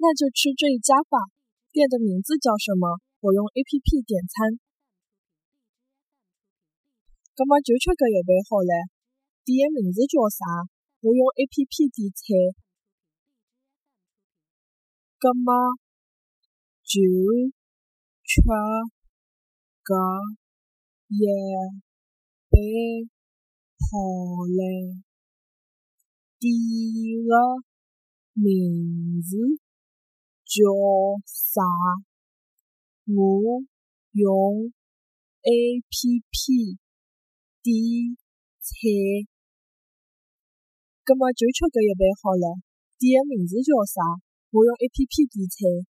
那就吃这一家吧。店的名字叫什么？我用 A P P 点餐。那么就吃搿一盘好了。店的名字叫啥？我用 A P P 点菜。葛么就吃搿一盘好了。店的名字叫啥？我用 A P P 点菜。那么就吃搿一杯好了。点的名字叫啥？我用 A P P 点菜。